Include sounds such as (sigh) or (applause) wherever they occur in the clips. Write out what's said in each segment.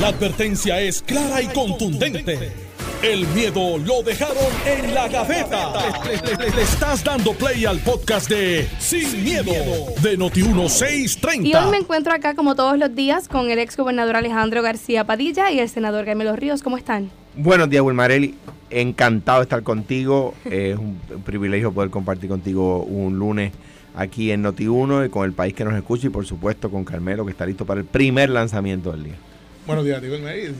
La advertencia es clara y contundente. El miedo lo dejaron en la gaveta. Le, le- le estás dando play al podcast de Sin, miedo, de Noti1630. Y hoy me encuentro acá, como todos los días, con el ex gobernador Alejandro García Padilla y el senador Carmelo Ríos. ¿Cómo están? Buenos días, Wilmarelli. Encantado de estar contigo. Es un privilegio poder compartir contigo un lunes aquí en Noti1 y con el país que nos escucha y por supuesto con Carmelo que está listo para el primer lanzamiento del día. Buenos días, digo, Will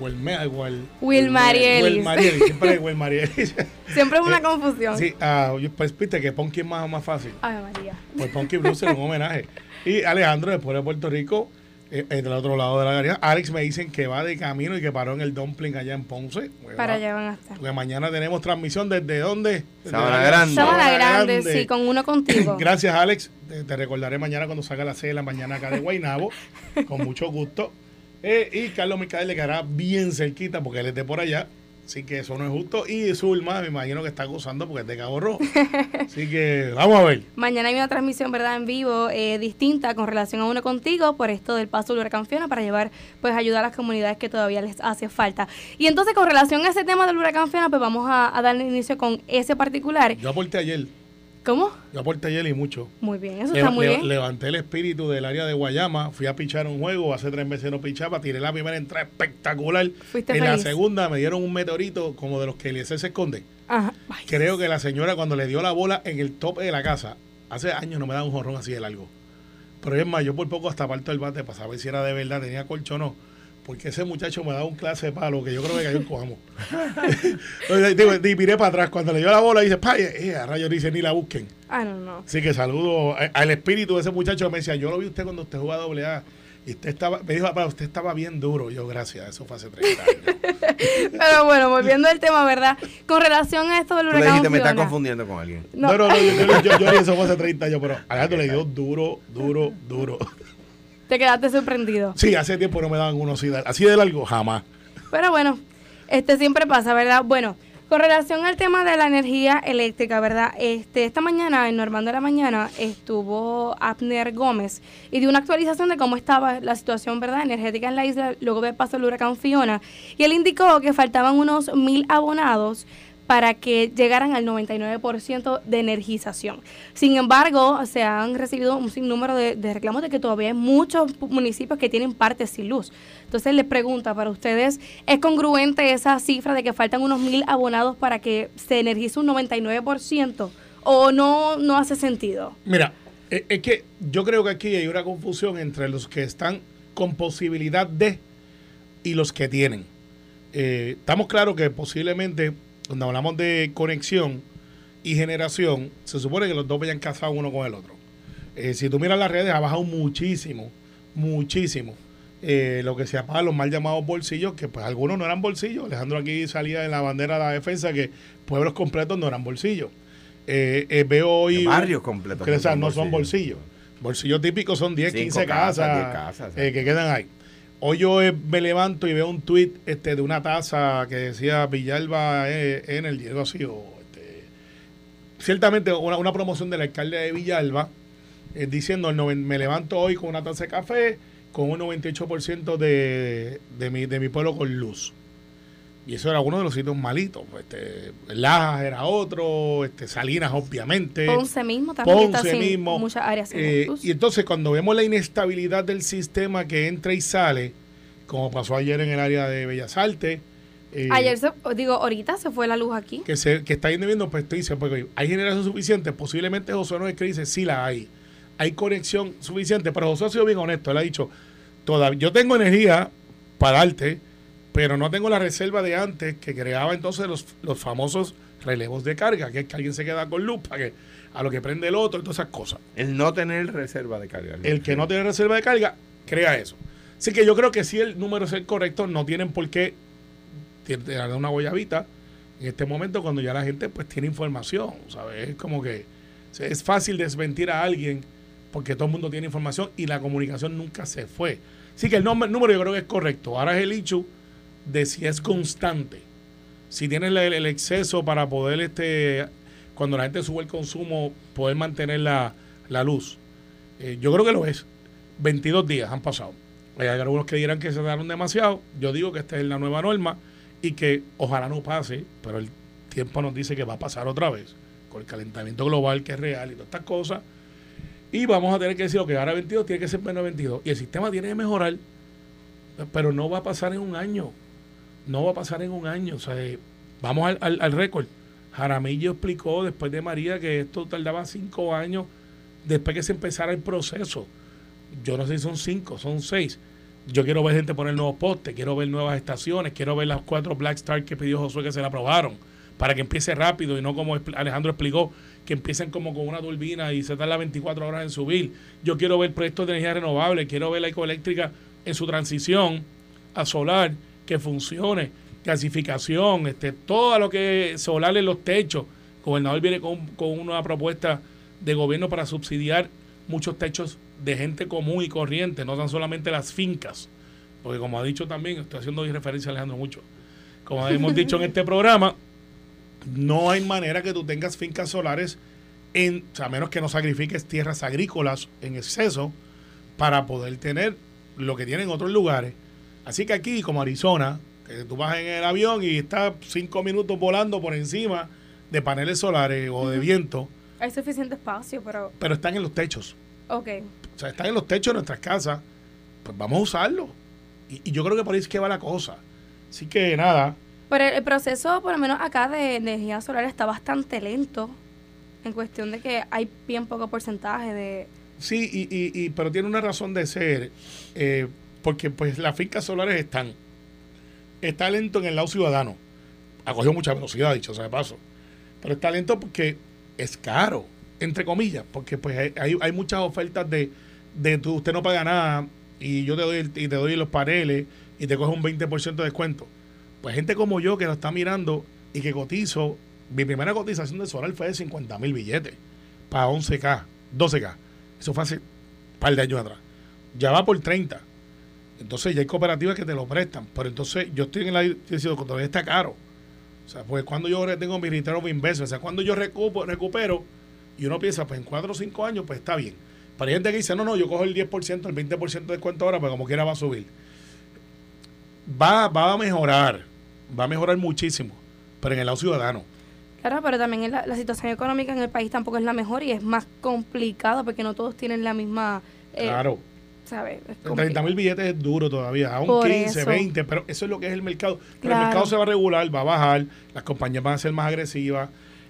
Wilmer, Will, Wilmarielis. Siempre es Wilmarielis. (laughs) Siempre es una confusión. Sí, ah, yo- pues viste que Ponky es más, más fácil. Ay, María. Pues Ponky Blues es un homenaje. Y Alejandro, después de Puerto Rico, eh, eh, del otro lado de la galería. Alex me dicen que va de camino y que paró en el Dumpling allá en Ponce. Pues Para va- allá van a estar. Porque mañana tenemos transmisión desde dónde? Desde Sabana Grande. Sabana Grande, sí, con uno contigo. (laughs) Gracias, Alex. Te, te recordaré mañana cuando salga la 6 de la mañana acá de Guaynabo. con mucho gusto. Eh, y Carlos Micael le quedará bien cerquita porque él es de por allá. Así que eso no es justo. Y Zulma, me imagino que está gozando porque es de Cabo Rojo. (laughs) Así que vamos a ver. Mañana hay una transmisión, ¿verdad?, en vivo eh, distinta con relación a uno contigo por esto del paso del huracán Fiona para llevar, pues, ayuda a las comunidades que todavía les hace falta. Y entonces, con relación a ese tema del huracán Fiona, pues vamos a, a darle inicio con ese particular. Yo aporté ayer. ¿Cómo? Yo aporté ayer y mucho. Muy bien, eso Le- está muy le- bien. Levanté el espíritu del área de Guayama, fui a pichar un juego, hace tres meses no pichaba, tiré la primera entrada espectacular. Fuiste en la feliz. segunda me dieron un meteorito como de los que Eliezer se esconde. Ajá. Ay, Creo que la señora cuando le dio la bola en el tope de la casa, hace años no me da un jorrón así de largo. Pero es más, yo por poco hasta parto el bate para saber si era de verdad, tenía colcho o no. Porque ese muchacho me daba un clase de palo que yo creo que cayó en coamo. Y miré para atrás. Cuando le dio la bola, dice, pa, eh, a rayos dice, ni la busquen. Ah, no, no. Así que saludo al espíritu de ese muchacho que me decía, yo lo vi usted cuando usted jugaba doble A. Y usted estaba, me dijo, papá, usted estaba bien duro. Yo, gracias, eso fue hace 30 años. Pero bueno, volviendo al tema, ¿verdad? Con relación a esto del Tú le huracán dijiste, me estás confundiendo con alguien. No. No, no, no, yo, yo, yo, yo eso fue hace 30 años, pero Alejandro le dio duro, duro, duro. Te quedaste sorprendido. Sí, hace tiempo no me daban uno así de, así de largo, jamás. Pero bueno, este siempre pasa, ¿verdad? Bueno, con relación al tema de la energía eléctrica, ¿verdad? Este, esta mañana, en Normando de la Mañana, estuvo Abner Gómez y dio una actualización de cómo estaba la situación, ¿verdad? Energética en la isla luego del paso del huracán Fiona. Y él indicó que faltaban unos mil abonados para que llegaran al 99% de energización. Sin embargo, se han recibido un sinnúmero de, de reclamos de que todavía hay muchos municipios que tienen partes sin luz. Entonces les pregunta para ustedes, ¿es congruente esa cifra de que faltan unos mil abonados para que se energice un 99%? ¿O no, no hace sentido? Mira, es, es que yo creo que aquí hay una confusión entre los que están con posibilidad de y los que tienen. Eh, estamos claros que posiblemente, cuando hablamos de conexión y generación, se supone que los dos vayan casados uno con el otro. Eh, si tú miras las redes, ha bajado muchísimo, muchísimo. eh, lo que se llama los mal llamados bolsillos, que pues algunos no eran bolsillos. Alejandro aquí salía en la bandera de la defensa que pueblos completos no eran bolsillos. Eh, eh, veo hoy... Barrios completos. Que, no son bolsillos. Bolsillos típicos son 10, Cinco 15 casas, casas, 10 casas, que quedan ahí. Hoy yo eh, me levanto y veo un tweet este, de una taza que decía Villalba eh, Energy, algo así, o este, ciertamente una, una promoción del alcalde de Villalba eh, diciendo el me levanto hoy con una taza de café con un 98% de, de, mi, de mi pueblo con luz. Y eso era uno de los sitios malitos. pues, Este, Lajas era otro, este, Salinas obviamente. Ponce mismo también está sin mismo. muchas áreas sin Eh, luz. y entonces cuando vemos la inestabilidad del sistema que entra y sale, como pasó ayer en el área de Bellas Artes, eh, Ayer, se- digo, ahorita se fue la luz aquí. que, se, que está yendo viendo, pues dices, porque hay generación suficiente, posiblemente José no es que dice, sí la hay. Hay conexión suficiente, pero José ha sido bien honesto, él ha dicho, todavía, yo tengo energía para darte, pero no tengo la reserva de antes que creaba entonces los, los famosos relevos de carga, que es que alguien se queda con luz para que a lo que prende el otro todas esas cosas. El no tener reserva de carga. El que no tiene reserva de carga, crea eso. Así que yo creo que si el número es el correcto, no tienen por qué tirar una guayabita en este momento cuando ya la gente pues tiene información, ¿sabes? Es como que es fácil desmentir a alguien porque todo el mundo tiene información y la comunicación nunca se fue. Así que el nombre- número yo creo que es correcto. Ahora es el hecho de si es constante. Si tienes el, exceso para poder, este cuando la gente sube el consumo, poder mantener la, la luz. Eh, yo creo que lo es. 22 días han pasado. Hay algunos que dirán que se daron demasiado. Yo digo que esta es la nueva norma y que ojalá no pase, pero el tiempo nos dice que va a pasar otra vez con el calentamiento global que es real y todas estas cosas. Y vamos a tener que decir que ahora 22 tiene que ser menos 22. Y el sistema tiene que mejorar, pero no va a pasar en un año. No va a pasar en un año. O sea, eh, vamos al, al, récord. Jaramillo explicó después de María que esto tardaba cinco años después que se empezara el proceso. Yo no sé si son cinco, son seis. Yo quiero ver gente poner nuevos postes, quiero ver nuevas estaciones, quiero ver las cuatro Black Star que pidió Josué que se la aprobaron, para que empiece rápido y no como Alejandro explicó, que empiecen como con una turbina y se tarda 24 horas en subir. Yo quiero ver proyectos de energía renovable, quiero ver la ecoeléctrica en su transición a solar que funcione clasificación, este, todo lo que solar en los techos. El gobernador viene con, con una propuesta de gobierno para subsidiar muchos techos de gente común y corriente, no tan solamente las fincas. Porque como ha dicho también, estoy haciendo referencia a Alejandro mucho, como hemos (laughs) dicho en este programa, no hay manera que tú tengas fincas solares, en, a menos que no sacrifiques tierras agrícolas en exceso para poder tener lo que tienen otros lugares. Así que aquí, como Arizona, que tú vas en el avión y estás cinco minutos volando por encima de paneles solares o de viento. Hay suficiente espacio, pero... Pero están en los techos. Ok. O sea, están en los techos de nuestras casas. Pues vamos a usarlo. Y, y yo creo que por ahí es que va la cosa. Así que nada. Pero el, el proceso, por lo menos acá, de energía solar está bastante lento. En cuestión de que hay bien poco porcentaje de... Sí, y, y, y pero tiene una razón de ser. Eh, porque pues las fincas solares están está lento en el lado ciudadano. Ha cogido mucha velocidad, dicho sea de paso. Pero está lento porque es caro, entre comillas, porque pues hay, hay muchas ofertas de, de tú, usted no paga nada y yo te doy, y te doy los paneles y te coge un 20% de descuento. Pues gente como yo que lo está mirando y que cotizo, mi primera cotización de solar fue de 50 mil billetes para 11K, 12K. Eso fue hace un par de años atrás. Ya va por 30. Entonces ya hay cooperativas que te lo prestan, pero entonces yo estoy en la diciendo que todavía está caro. O sea, pues cuando yo tengo mi return of investment, o sea, cuando yo recupero, recupero y uno piensa, pues en 4 o 5 años, pues está bien. Para hay gente que dice, no, no, yo cojo el 10%, el 20% de descuento ahora, pues como quiera va a subir. Va, va a mejorar, va a mejorar muchísimo, pero en el lado ciudadano. Claro, pero también la, la situación económica en el país tampoco es la mejor y es más complicado porque no todos tienen la misma... Eh, claro. ¿Sabes? 30 mil billetes es duro todavía, aún Por 15, eso. 20, pero eso es lo que es el mercado. Pero Claro. el mercado se va a regular, va a bajar, las compañías van a ser más agresivas,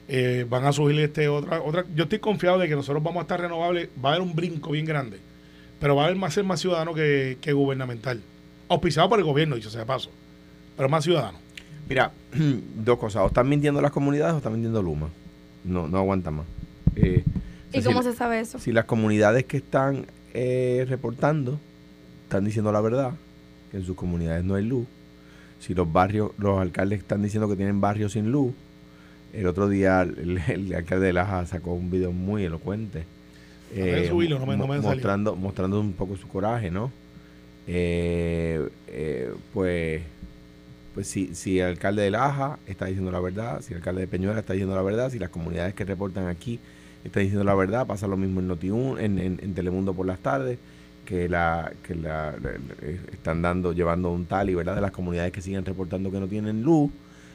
eh, van a subir este otra, otra. Yo estoy confiado de que nosotros vamos a estar renovables, va a haber un brinco bien grande, pero va a haber más ser más ciudadano que, que gubernamental. Auspiciado por el gobierno, dicho sea de paso, pero más ciudadano. Mira, (clears throat) dos cosas. O están mintiendo las comunidades o están mintiendo Luma. No, no aguanta más. Eh, o sea, ¿Y si cómo se sabe eso? Si las comunidades que están eh, reportando están diciendo la verdad, que en sus comunidades no hay luz, si los barrios, los alcaldes están diciendo que tienen barrios sin luz, el otro día el, (laughs) el alcalde de Laja sacó un video muy elocuente. Habrá que subirlo, no me- no me mo- salió. mostrando, mostrando un poco su coraje, ¿no? Eh, eh, pues pues si, si el alcalde de Laja está diciendo la verdad, si el alcalde de Peñuela está diciendo la verdad, si las comunidades que reportan aquí están diciendo la verdad, pasa lo mismo en Noti1, en, en, Telemundo por las tardes, que la que la, eh, están dando llevando un tally, ¿verdad? De las comunidades que siguen reportando que no tienen luz.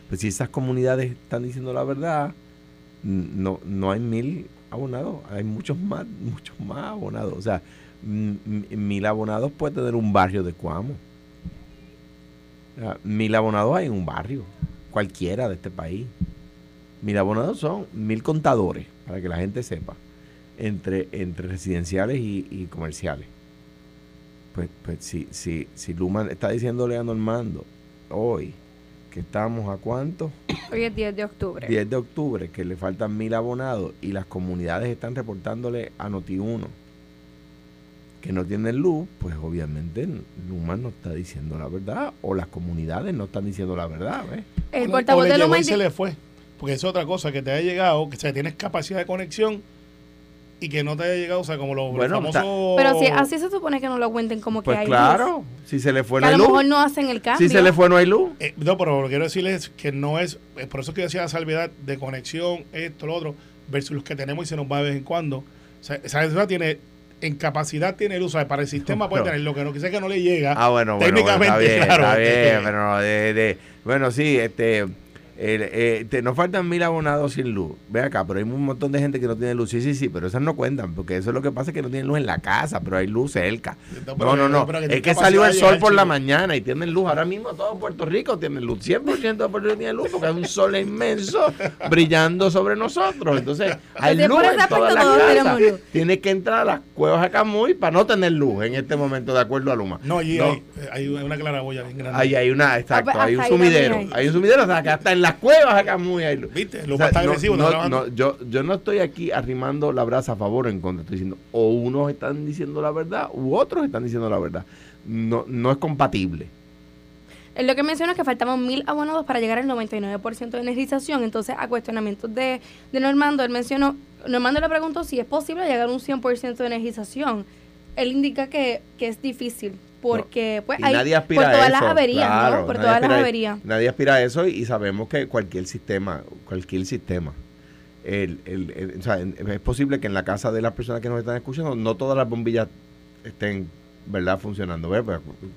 Pues si esas comunidades están diciendo la verdad, no no hay mil abonados, hay muchos más, muchos más abonados. O sea, mil abonados puede tener un barrio de Cuamo. Mil abonados hay en un barrio, cualquiera de este país. Mil abonados son mil contadores, para que la gente sepa, entre, entre residenciales y, y comerciales. Pues, pues si, si, si Luma está diciéndole a Normando hoy que estamos a cuánto, (coughs) Hoy es 10 de octubre. 10 de octubre, que le faltan mil abonados y las comunidades están reportándole a Noti1 que no tienen luz, pues obviamente Luma no está diciendo la verdad o las comunidades no están diciendo la verdad. ¿ves? El O portavoz le de llegó Luma y se indi- le fue. Porque es otra cosa, que te haya llegado, que o sea, tienes capacidad de conexión y que no te haya llegado, o sea, como los, los Bueno, famosos... Pero si así se supone que no lo cuenten como que Pues hay claro, luz. si se le fue Que no a hay lo luz. mejor no hacen el cambio. Si se le fue no hay luz. Eh, no, pero lo que quiero decirles que no es, es por eso que yo decía la salvedad de conexión, esto, lo otro, versus los que tenemos y se nos va de vez en cuando. O sea, esa ciudad tiene en capacidad tiene luz, o sea, para el sistema puede tener lo que no quise que no le llega. Ah, bueno, bueno, bueno, técnicamente, está bien, (laughs) claro. está bien, este, pero de, de- bueno, sí, este, eh, te- nos faltan mil abonados sin luz. Ve acá, pero hay un montón de gente que no tiene luz. Sí, sí, sí, pero esas no cuentan, porque eso es lo que pasa es que no tienen luz en la casa, pero hay luz cerca. No, No, no, que Es que salió el sol por la mañana y tienen luz. Ahora mismo todo Puerto Rico tiene luz. 100% de Puerto Rico tiene luz porque hay un sol inmenso brillando sobre nosotros. Entonces, hay luz en toda aspecto la todos casa. tenemos luz. Tienes que entrar a las cuevas de Camuy para no tener luz en este momento, de acuerdo a Luma. No, allí No. Hay, hay una claraboya bien grande. Ahí hay una, exacto, Ah, pues, hay un sumidero. hay. Un sumidero, o sea, que hasta en las cuevas acá muy luz. ¿Viste? O sea, está no- agresivo, no, yo, yo no estoy aquí arrimando la brasa a favor o en contra. Estoy diciendo, o unos están diciendo la verdad, u otros están diciendo la verdad. No, no es compatible. Él lo que menciona es que faltaban mil abonados para llegar al 99% de energización. Entonces, a cuestionamientos de, de Normando, él mencionó, Normando le preguntó si es posible llegar a un 100% de energización. Él indica que, que es difícil porque pues Y hay nadie aspira por todas a eso. las averías, claro, ¿no? Por nadie todas las aspira a- averías. Nadie aspira a eso y, y sabemos que cualquier sistema, cualquier sistema, el, el- el- o sea, es posible que en la casa de las personas que nos están escuchando no todas las bombillas estén, ¿verdad?, funcionando. Pues,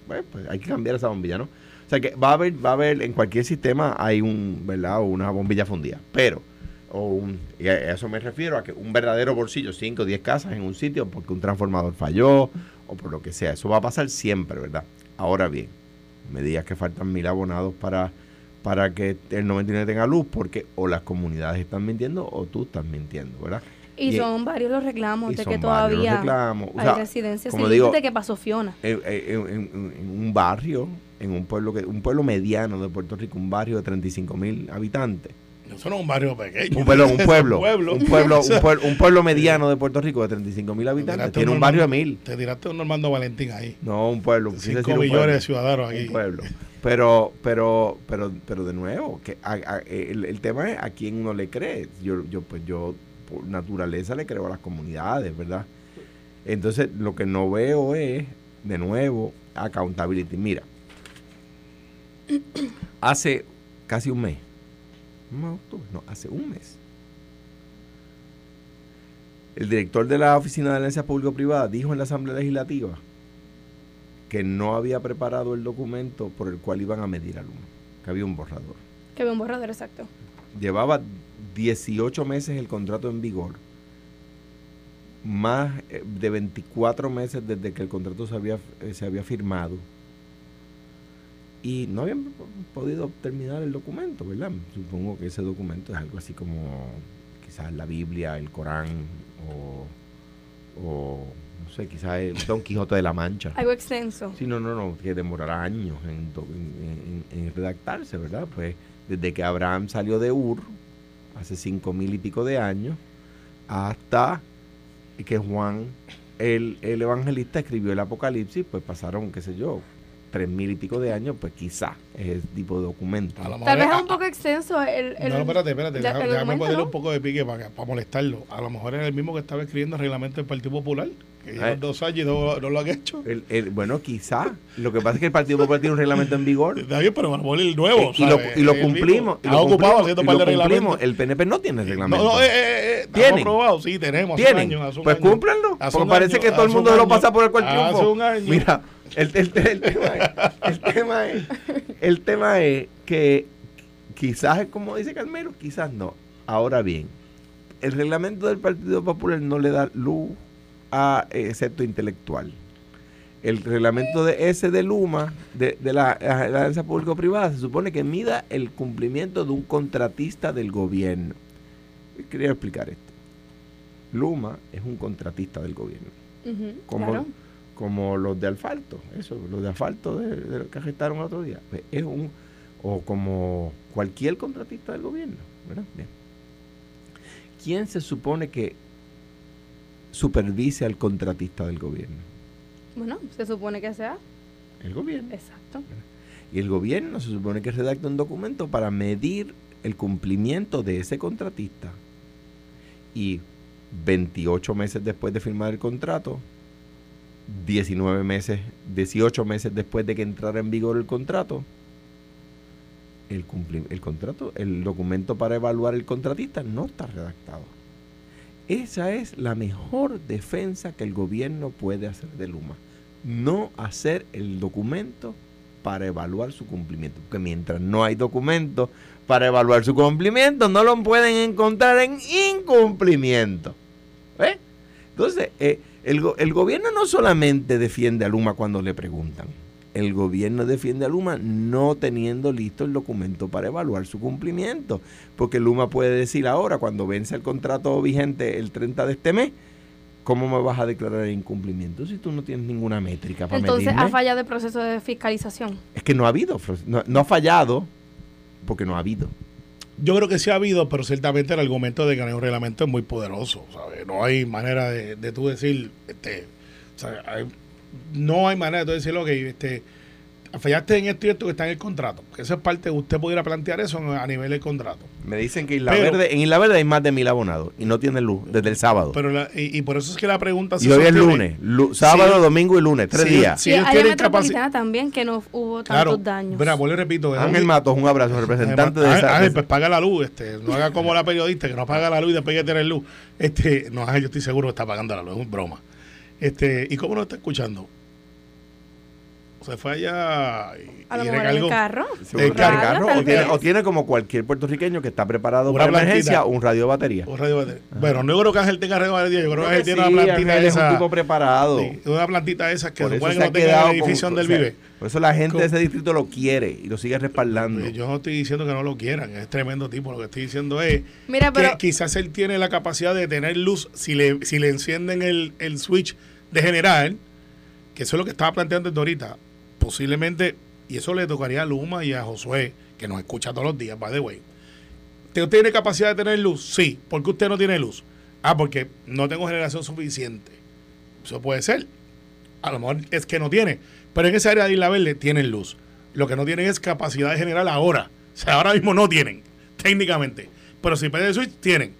pues, pues, hay que cambiar esa bombilla, ¿no? O sea que va a haber, va a haber, en cualquier sistema hay un, ¿verdad?, o una bombilla fundida. Pero, o un, y a eso me refiero a que un verdadero bolsillo, 5 o 10 casas en un sitio porque un transformador falló o por lo que sea. Eso va a pasar siempre, ¿verdad? Ahora bien, me digas que faltan mil abonados para, para que el 99 tenga luz, porque o las comunidades están mintiendo o tú estás mintiendo, ¿verdad? Y, Y- son varios los reclamos de que todavía reclamos. O hay sea, residencias como sin digo, de que pasó Fiona. En, en- en- en un barrio, en un pueblo que un pueblo mediano de Puerto Rico, un barrio de 35 mil habitantes. Eso no es un barrio pequeño. Un pueblo, (laughs) un pueblo, pueblo. un pueblo, un (laughs) pueblo, un pueblo mediano de Puerto Rico de 35 mil te habitantes. Tiene un barrio de mil. Te tiraste un Normando Valentín ahí. No, un pueblo. quise decir Cinco un millones pueblo. de ciudadanos aquí. un pueblo. Pero, pero, pero, pero de nuevo, que a- a- el, el tema es a quién uno le cree. Yo, yo, pues yo por naturaleza le creo a las comunidades, ¿verdad? Entonces, lo que no veo es, de nuevo, accountability. Mira, hace casi un mes, no, octubre, no, hace un mes, el director de la Oficina de Alianza Público-Privada dijo en la Asamblea Legislativa que no había preparado el documento por el cual iban a medir a Luma, que había un borrador. Que había un borrador exacto. Llevaba 18 meses el contrato en vigor, más eh, de 24 meses desde que el contrato se había, eh, se había firmado. Y no habían podido terminar el documento, ¿verdad? Supongo que ese documento es algo así como quizás la Biblia, el Corán o, o no sé, quizás el Don Quijote de la Mancha. Algo extenso. Sí, no, no, no, que demorará años en, do- en- en- en redactarse, ¿verdad? Pues desde que Abraham salió de Ur, hace cinco mil y pico de años, hasta que Juan, el, el evangelista, escribió el Apocalipsis, pues pasaron, qué sé yo, tres mil y pico de años, pues quizá es ese tipo de documento. A lo mejor Tal vez es- un poco extenso el... el no, espérate, espérate. ya- Déjame, déjame ponerle ¿no? un poco de pique para, para molestarlo. A lo mejor es el mismo que estaba escribiendo el reglamento del Partido Popular, que lleva Eh. dos años y no, no lo han hecho. El- el- bueno, quizá. Lo que pasa es que el Partido Popular tiene un reglamento en vigor. Está bien, pero mejor el nuevo. y, lo, ¿sabes? y lo cumplimos. y lo ocupado cumplimos, haciendo par de reglamentos. El PNP no tiene reglamento. No, no, eh, eh, eh, ¿Tienen? aprobados, sí, tenemos. Hace ¿Tienen? un año, hace un pues año. cúmplanlo. Hace Porque un parece año, que todo el mundo un lo pasa por el cual Hace un año. Mira, el, el- el tema es, el, tema es, el tema es que quizás es como dice Carmelo, quizás no. Ahora bien, el reglamento del Partido Popular no le da luz a excepto intelectual. El reglamento de ese de Luma, de, de la, alianza público-privada, se supone que mida el cumplimiento de un contratista del gobierno. Quería explicar esto. Luma es un contratista del gobierno Ujú, como, claro. Como los de asfalto, eso, los de asfalto de, de los que gestaron el otro día. Pues, Es un, o como cualquier contratista del gobierno, ¿verdad? Bien. ¿Quién se supone que supervise al contratista del gobierno? Bueno, se supone que sea. El gobierno. Exacto. Y el gobierno se supone que redacta un documento para medir el cumplimiento de ese contratista. Y 28 meses después de firmar el contrato, 19 meses, 18 meses después de que entrara en vigor el contrato, el, el contrato, el documento para evaluar el contratista no está redactado. Esa es la mejor defensa que el gobierno puede hacer de Luma. No hacer el documento para evaluar su cumplimiento. Porque mientras no hay documento para evaluar su cumplimiento, no lo pueden encontrar en incumplimiento. ¿Eh? Entonces, eh, el, el gobierno no solamente defiende a Luma cuando le preguntan el gobierno defiende a Luma no teniendo listo el documento para evaluar su cumplimiento. Porque Luma puede decir ahora, cuando vence el contrato vigente el 30 de este mes, ¿cómo me vas a declarar el incumplimiento si tú no tienes ninguna métrica para Entonces, ¿ha fallado el proceso de fiscalización? Es que no ha habido, no, ha fallado porque no ha habido. Yo creo que sí ha habido, pero ciertamente el argumento de que no hay un reglamento es muy poderoso. No hay manera de, de tú decir, este, hay, no hay manera de decirlo que este, fallaste en esto y esto que está en el contrato. Que eso es parte, usted pudiera plantear eso a nivel del contrato. Me dicen que Isla Verde, en Isla Verde hay más de mil abonados y no tiene luz desde el sábado. Pero y, por eso es que la pregunta se Y hoy es lunes, sábado, domingo y lunes, tres días. Sí, hay tienen capacidad también que no hubo tantos daños. Mira, pues le repito. Ángel Matos, un abrazo, representante de esa. Ángel, pues paga la luz, este, no haga como la periodista que no paga la luz y después que tener luz. Este, no, yo estoy seguro que está pagando la luz, es un broma. Este, ¿y cómo lo está escuchando? Se fue allá y, a lo mejor el carro. El carro, o, tiene, como cualquier puertorriqueño que está preparado para emergencia un radio de batería. Un radio de batería. Bueno, no creo que Ángel tenga radio de batería, yo creo que Ángel tiene una plantita esa. Es un tipo preparado. una plantita esa que supone que no tenga la edificio del vive. Por eso la gente de ese distrito lo quiere y lo sigue respaldando. Pues yo no estoy diciendo que no lo quieran, es tremendo tipo. Lo que estoy diciendo es que quizás él tiene la capacidad de tener luz si le, si le encienden el, el switch de general, que eso es lo que estaba planteando desde ahorita posiblemente, y eso le tocaría a Luma y a Josué, que nos escucha todos los días, by the way. ¿Usted tiene capacidad de tener luz? Sí. ¿Por qué usted no tiene luz? Ah, porque no tengo generación suficiente. Eso puede ser. A lo mejor es que no tiene. Pero en esa área de Isla Verde tienen luz. Lo que no tienen es capacidad de generar ahora. O sea, ahora mismo no tienen, técnicamente. Pero si pide switch, tienen.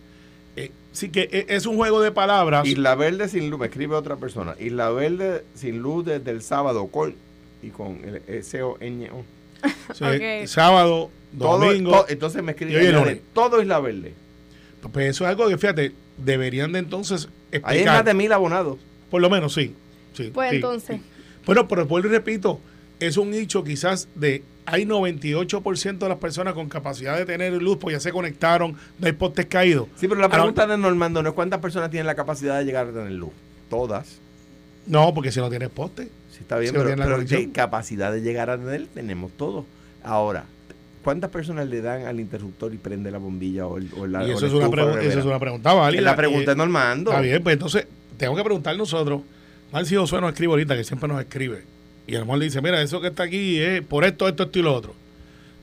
Eh, sí que e, es un juego de palabras. Isla Verde sin luz, me escribe otra persona. Isla Verde sin luz desde el sábado. ¿Cuál? Y con el S-O-N-O. (laughs) Sábado, domingo. entonces me escriben todo Isla Verde. Pues eso es algo que, fíjate, deberían de entonces explicar. Hay más de mil abonados. Por lo menos, sí. sí pues entonces. Bueno, pero vuelvo y repito, es un nicho quizás de hay 98% de las personas con capacidad de tener luz, pues ya se conectaron, no hay postes caídos. Sí, pero la pregunta de Normando no es cuántas personas tienen la capacidad de llegar a tener luz. Todas. No, porque si no tienes poste está bien, pero, capacidad de llegar a él tenemos todos. Ahora, ¿cuántas personas le dan al interruptor y prende la bombilla o, el, la, eso, es una eso, es una pregunta válida. La pregunta es Normando. Está bien, pues entonces tengo que preguntar nosotros. Mal si Josué nos escribe ahorita, que siempre nos escribe. Y el amor le dice, mira, eso que está aquí es por esto, esto, esto y lo otro.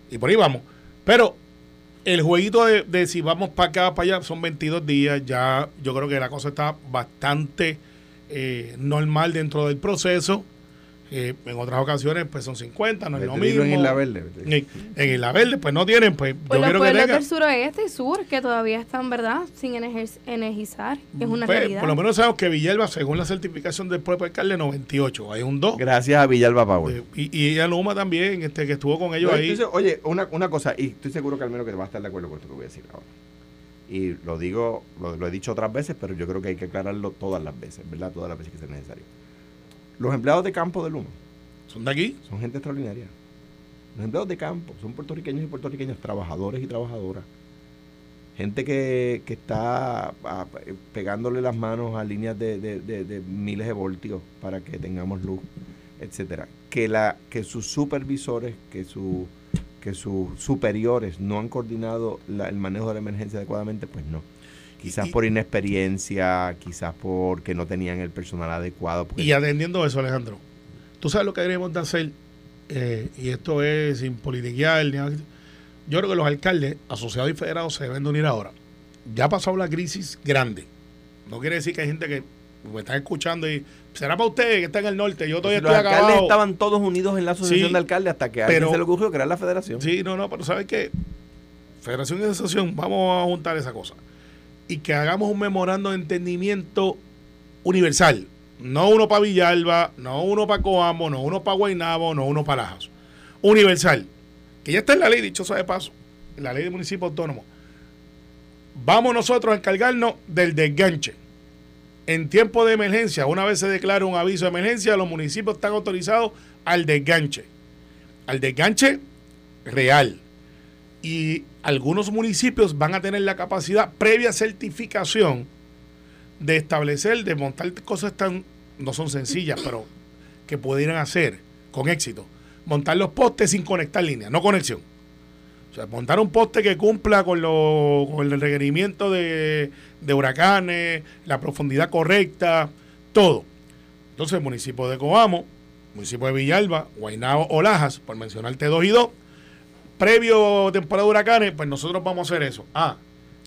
Y por ahí vamos. Pero el jueguito de, de si vamos para acá, para allá, son 22 días. Ya yo creo que la cosa está bastante eh, normal dentro del proceso. Eh, en otras ocasiones pues son 50, no es lo mismo. En Isla Verde. En, Isla Verde pues no tienen, pues, pues yo quiero que tengan. del suroeste y sur que todavía están, ¿verdad? Sin energizar, es una pues, realidad. Por lo menos sabemos que Villalba, según la certificación del propio alcalde, 98, hay un 2. Gracias a Villalba Power. Eh, y, y a Luma también, este, que estuvo con ellos ahí. oye, una, una cosa, y estoy seguro que al menos que va a estar de acuerdo con esto que voy a decir ahora. Y lo digo, lo, lo he dicho otras veces, pero yo creo que hay que aclararlo todas las veces, ¿verdad? Todas las veces que sea necesario los empleados de campo de Luma. ¿Son de aquí? Son gente extraordinaria. Los empleados de campo son puertorriqueños y puertorriqueñas, trabajadores y trabajadoras. Gente que, está ah, pegándole las manos a líneas de, miles de voltios para que tengamos luz, etcétera. Que, la, que sus supervisores, que, su, que sus superiores no han coordinado el manejo de la emergencia adecuadamente, pues no Quizás por inexperiencia, quizás porque no tenían el personal adecuado. Y atendiendo eso, Alejandro, tú sabes lo que de hacer, eh, y esto es sin politiquear, yo creo que los alcaldes, asociados y federados, se deben de unir ahora. Ya ha pasado la crisis grande. No quiere decir que hay gente que me está escuchando y será para usted que está en el norte. Yo todavía estoy acabado. Los alcaldes estaban todos unidos en la asociación de alcaldes hasta que a alguien se le ocurrió crear la federación. Sí, no, no, pero ¿sabes qué? Federación y asociación, vamos a juntar esa cosa y que hagamos un memorando de entendimiento universal. No uno para Villalba, no uno para Coamo, no uno para Guaynabo, no uno para Lajas. Universal. Que ya está en la ley, dicho sea de paso, en la ley del municipio autónomo. vamos nosotros a encargarnos del desganche. En tiempo de emergencia, una vez se declara un aviso de emergencia, los municipios están autorizados al desganche. Al desganche real. Y algunos municipios van a tener la capacidad, previa certificación, de establecer, de montar cosas tan, no son sencillas, pero que pudieran hacer con éxito. Montar los postes sin conectar líneas, no conexión. O sea, montar un poste que cumpla con, lo, con el requerimiento de, de huracanes, la profundidad correcta, todo. Entonces, el municipio de Coamo, municipio de Villalba, Guaynao o Lajas, por mencionarte dos y dos, previo temporada de huracanes, pues nosotros vamos a hacer eso. Ah,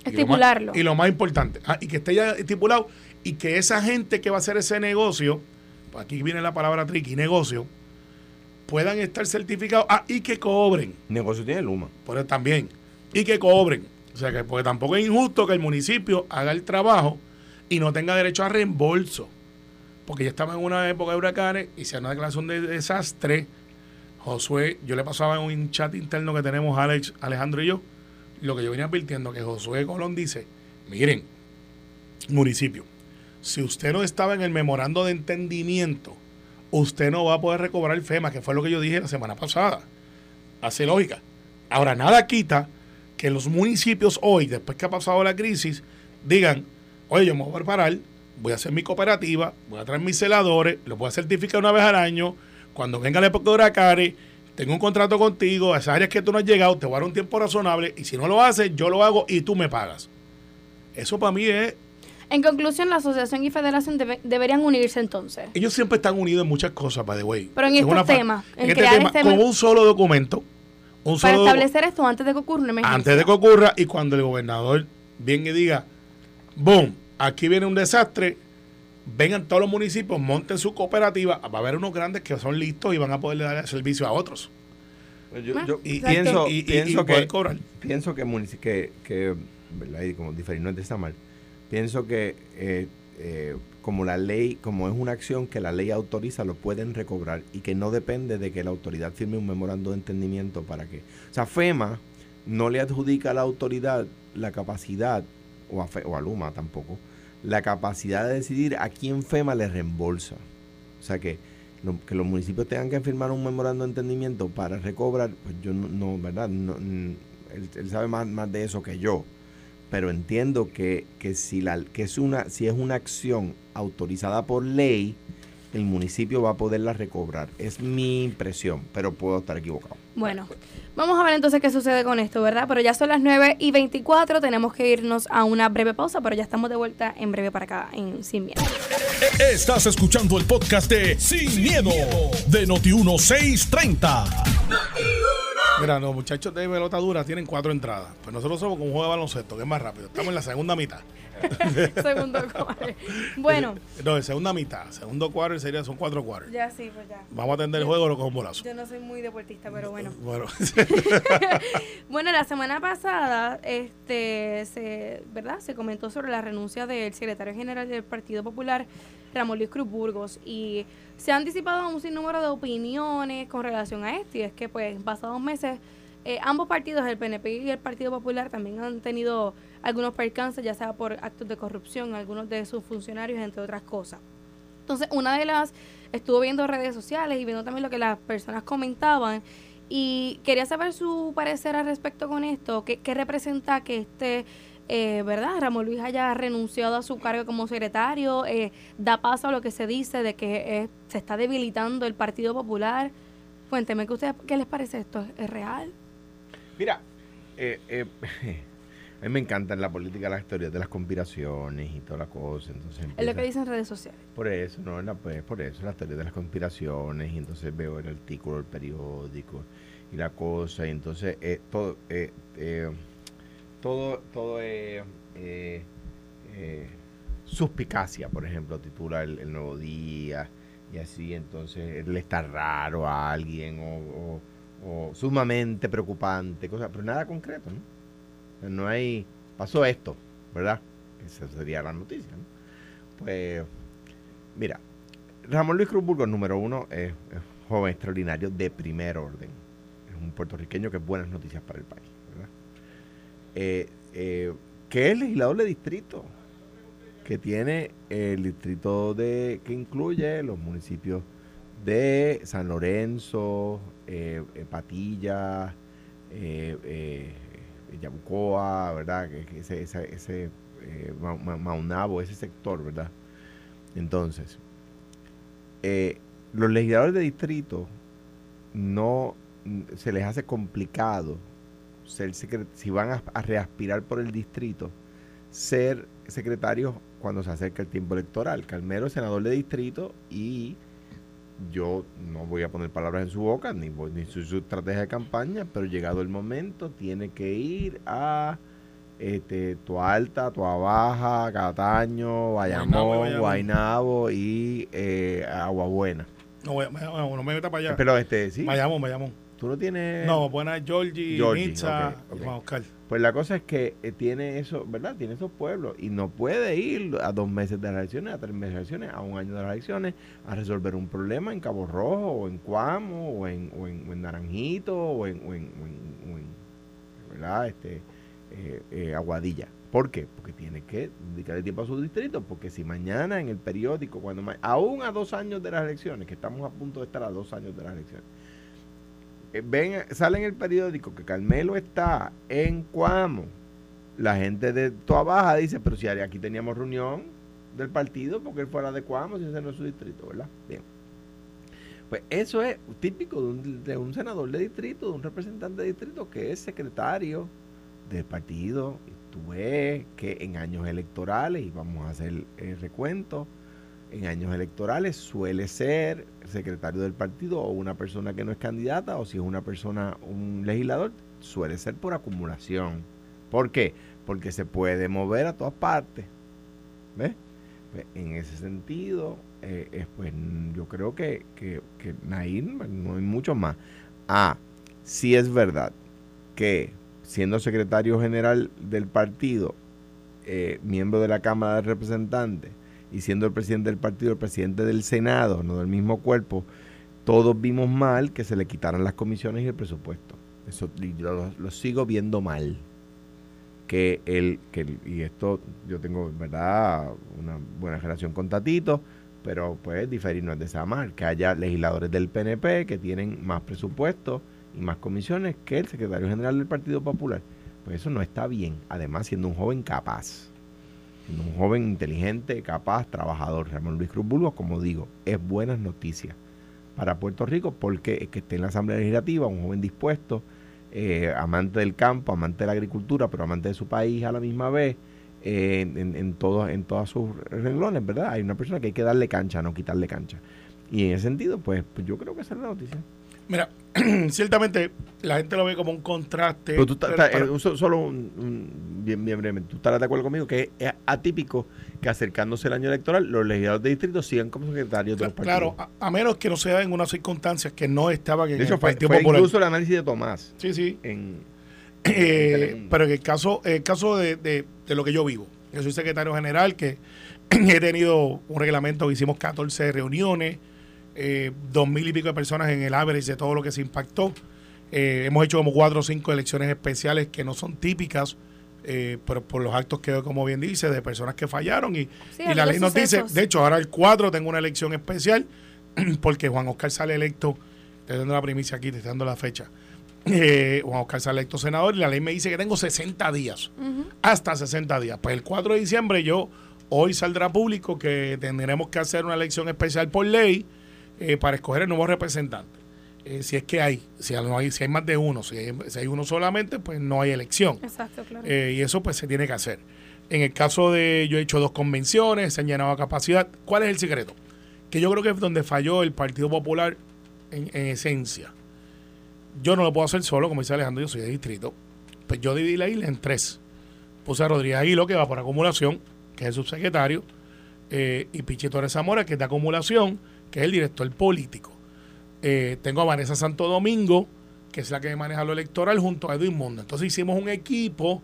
Estipularlo. Y lo más, importante, ah, y que esté ya estipulado y que esa gente que va a hacer ese negocio, pues aquí viene la palabra tricky, negocio, puedan estar certificados ah, y que cobren. Negocio tiene Luma. Por eso también. Y que cobren. O sea, que porque tampoco es injusto que el municipio haga el trabajo y no tenga derecho a reembolso. Porque ya estamos en una época de huracanes y si hay una declaración de desastre, Josué, yo le pasaba en un chat interno que tenemos Alex, Alejandro y yo, lo que yo venía advirtiendo, que Josué Colón dice, miren, municipio, si usted no estaba en el memorando de entendimiento, usted no va a poder recobrar el FEMA, que fue lo que yo dije la semana pasada. Hace lógica. Ahora, nada quita que los municipios hoy, después que ha pasado la crisis, digan, oye, yo me voy a preparar, voy a hacer mi cooperativa, voy a traer mis celadores, los voy a certificar una vez al año, cuando venga la época de huracanes, tengo un contrato contigo, a esas áreas que tú no has llegado, te voy a dar un tiempo razonable y si no lo haces, yo lo hago y tú me pagas. Eso para mí es... En conclusión, la asociación y federación deberían unirse entonces. Ellos siempre están unidos en muchas cosas, by the way. Pero en, este tema, en, este tema, este con un solo documento. Un para establecer esto antes de que ocurra una Antes de que ocurra y cuando el gobernador venga y diga, boom, aquí viene un desastre, vengan todos los municipios, monten su cooperativa, va a haber unos grandes que son listos y van a poderle dar el servicio a otros. Pues yo, y, pienso, y, pienso, que, pienso que, que, que ¿verdad? Y como diferir no está mal. Pienso que eh, eh, como la ley, como es una acción que la ley autoriza, lo pueden recobrar y que no depende de que la autoridad firme un memorando de entendimiento para que. O sea, FEMA no le adjudica a la autoridad la capacidad, o a, o a Luma tampoco, la capacidad de decidir a quién FEMA le reembolsa. O sea que, que los municipios tengan que firmar un memorando de entendimiento para recobrar, pues yo no, ¿verdad? No, él, sabe más, más de eso que yo. Pero entiendo que, que, si, la, que es una, si es una acción autorizada por ley, el municipio va a poderla recobrar. Es mi impresión, pero puedo estar equivocado. Bueno, vamos a ver entonces qué sucede con esto, ¿verdad? Pero ya son las 9 y 24, tenemos que irnos a una breve pausa, pero ya estamos de vuelta en breve para acá, en Sin Miedo. Estás escuchando el podcast de Sin, miedo, de Noti1630. Mira, los muchachos de pelota dura tienen cuatro entradas. Pues nosotros somos como un juego de baloncesto, que es más rápido. Estamos en la segunda mitad. (laughs) segundo cuadro. Bueno. No, en segunda mitad. Segundo cuadro sería, son cuatro cuadros. Ya, sí, pues ya. Vamos a atender el juego con un bolazo. Yo no soy muy deportista, pero bueno. (laughs) Bueno. (laughs) bueno, la semana pasada, este, se, ¿verdad? Se comentó sobre la renuncia del secretario general del Partido Popular, Ramón Luis Cruz Burgos, y se han disipado un sinnúmero de opiniones con relación a esto, y es que, pues, pasados meses, eh, ambos partidos, el PNP y el Partido Popular, también han tenido algunos percances, ya sea por actos de corrupción, algunos de sus funcionarios, entre otras cosas. Entonces, una de las, estuvo viendo redes sociales y viendo también lo que las personas comentaban y quería saber su parecer al respecto con esto, qué, representa que este, eh, ¿verdad? Ramón Luis haya renunciado a su cargo como secretario, eh, da paso a lo que se dice de que eh, se está debilitando el Partido Popular. Cuénteme, ¿qué, usted, ¿qué les parece esto? ¿Es real? Mira, eh, eh (laughs) A mí me encantan la política las teorías de las conspiraciones y toda la cosa. Entonces es lo que dicen redes sociales. Por eso, no, pues, por eso, las teorías de las conspiraciones y entonces veo el artículo del periódico y la cosa y entonces eh, todo, eh, eh, todo, todo es suspicacia, por ejemplo, titula el, Nuevo Día y así, entonces le está raro a alguien o, o sumamente preocupante, cosa, pero nada concreto, ¿no? no hay, pasó esto, ¿verdad? Esa sería la noticia, ¿no? Pues, mira, Ramón Luis Cruz Burgos, número uno, es, joven extraordinario de primer orden. Es un puertorriqueño que es buenas noticias para el país, ¿verdad? Eh, eh, que es legislador de distrito, que tiene el distrito de que incluye los municipios de San Lorenzo, eh, eh, Patilla, eh, Yabucoa, ¿verdad? Ese, ese, ese Ma- Ma- Maunabo, ese sector, ¿verdad? Entonces, los legisladores de distrito no se les hace complicado ser si van a, a reaspirar por el distrito, ser secretarios cuando se acerca el tiempo electoral. Calmero es senador de distrito y yo no voy a poner palabras en su boca, ni, voy- ni su, su estrategia de campaña, pero llegado el momento tiene que ir a este, Tua Alta, Tua Baja, Cataño, Bayamón, Bayamón. Guaynabo y eh, Agua Buena. No, no, no me meta para allá. Pero este, sí, Vayamos, vayamos. tú no tienes... No, buena Georgie, Georgie, y Juan Oscar. Pues la cosa es que eh, tiene eso, ¿verdad? Tiene esos pueblos y no puede ir a dos meses de las elecciones, a tres meses de las elecciones, a un año de las elecciones, a resolver un problema en Cabo Rojo, o en Cuamo, o en, Naranjito, o en, ¿verdad? Este, eh, eh, Aguadilla. ¿Por qué? Porque tiene que dedicarle tiempo a su distrito, porque si mañana en el periódico, cuando aún a dos años de las elecciones, que estamos a punto de estar a dos años de las elecciones, ven, sale en el periódico que Carmelo está en Cuamo. La gente de Toa Baja dice, pero si aquí teníamos reunión del partido porque él fuera de Cuamo, si ese no es su distrito, ¿verdad? Bien. Pues eso es típico de un, de un senador de distrito, de un representante de distrito que es secretario del partido. Tú ves que en años electorales, y vamos a hacer el recuento, en años electorales suele ser secretario del partido o una persona que no es candidata o si es una persona, un legislador, suele ser por acumulación. ¿Por qué? Porque se puede mover a todas partes. ¿Ves? Pues, en ese sentido, eh, pues yo creo que, que, que no hay mucho más. Ah, si es verdad que siendo secretario general del partido, eh, miembro de la Cámara de Representantes, y siendo el presidente del partido, el presidente del Senado, no del mismo cuerpo, todos vimos mal que se le quitaran las comisiones y el presupuesto. Eso lo, lo sigo viendo mal. Que el, que y esto yo tengo, ¿verdad?, una buena relación con Tatito, pero pues diferir no es desamar, que haya legisladores del PNP que tienen más presupuesto y más comisiones que el secretario general del Partido Popular. Pues eso no está bien, además siendo un joven capaz un joven inteligente, capaz, trabajador. Ramón Luis Cruz Burgos, como digo, es buenas noticias para Puerto Rico porque es que esté en la Asamblea Legislativa, un joven dispuesto, eh, amante del campo, amante de la agricultura, pero amante de su país a la misma vez, eh, en, en, todos, en sus renglones, ¿verdad? Hay una persona que hay que darle cancha, no quitarle cancha. Y en ese sentido, pues, pues yo creo que esa es la noticia. Mira, (clears throat) ciertamente la gente lo ve como un contraste. Pero tú estás- pero- eh, so- solo un, un- bien, bien brevemente, tú estarás de acuerdo conmigo que es atípico que acercándose el año electoral los legisladores de distrito sigan como secretarios de los partidos. claro, a, a menos que no sea en unas circunstancias que no estaban en de hecho, el Partido fue Popular. incluso el análisis de Tomás Sí, sí. en, (clears throat) Eh, pero en el caso, el caso de, de- de lo que yo vivo, yo soy secretario general, que (clears throat) he tenido un reglamento que hicimos 14 reuniones, eh, dos mil y pico de personas en el average de todo lo que se impactó. Eh, hemos hecho como cuatro o cinco elecciones especiales que no son típicas, eh, pero por los actos que, como bien dice, de personas que fallaron. Y, Sí, y la ley nos dice, de hecho, ahora el 4 tengo una elección especial, (clears throat) porque Juan Oscar sale electo, estoy dando la primicia aquí, te estoy dando la fecha. Eh, Juan Oscar sale electo senador y la ley me dice que tengo 60 días, hasta 60 días. Pues el 4 de diciembre yo, hoy saldrá público que tendremos que hacer una elección especial por ley eh, para escoger el nuevo representante. Eh, si es que hay, si no hay, si hay más de uno, si hay, si hay uno solamente, pues no hay elección. Exacto, claro. Eh, y eso pues se tiene que hacer. En el caso de, yo he hecho dos convenciones, se han llenado a capacidad. ¿Cuál es el secreto? Que yo creo que es donde falló el Partido Popular en, en esencia. Yo no lo puedo hacer solo, como dice Alejandro, yo soy de distrito. Pues yo dividí la isla en tres. Puse a Rodríguez Aguilo, que va por acumulación, que es el subsecretario, eh, y Pichi Torres Zamora, que es de acumulación, que es el director político. Eh, tengo a Vanessa Santo Domingo, que es la que maneja lo electoral, junto a Edwin Mundo. Entonces hicimos un equipo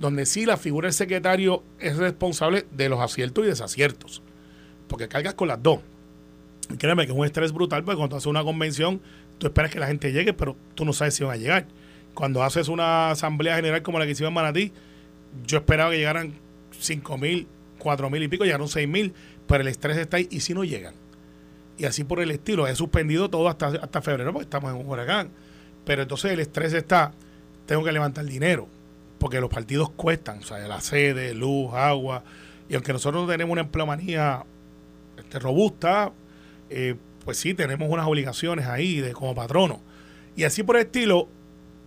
donde sí la figura del secretario es responsable de los aciertos y desaciertos. Porque cargas con las dos. Y créeme que es un estrés brutal, porque cuando haces una convención, tú esperas que la gente llegue, pero tú no sabes si van a llegar. Cuando haces una asamblea general como la que hicimos en Manatí, yo esperaba que llegaran 5 mil, 4 mil y pico, llegaron 6 mil, pero el estrés está ahí y si no llegan. Y así por el estilo, he suspendido todo hasta, hasta febrero porque estamos en un huracán. Pero entonces el estrés está, tengo que levantar dinero, porque los partidos cuestan, o sea, la sede, luz, agua, y aunque nosotros no tenemos una empleomanía este, robusta, eh, pues sí, tenemos unas obligaciones ahí de, como patrono. Y así por el estilo,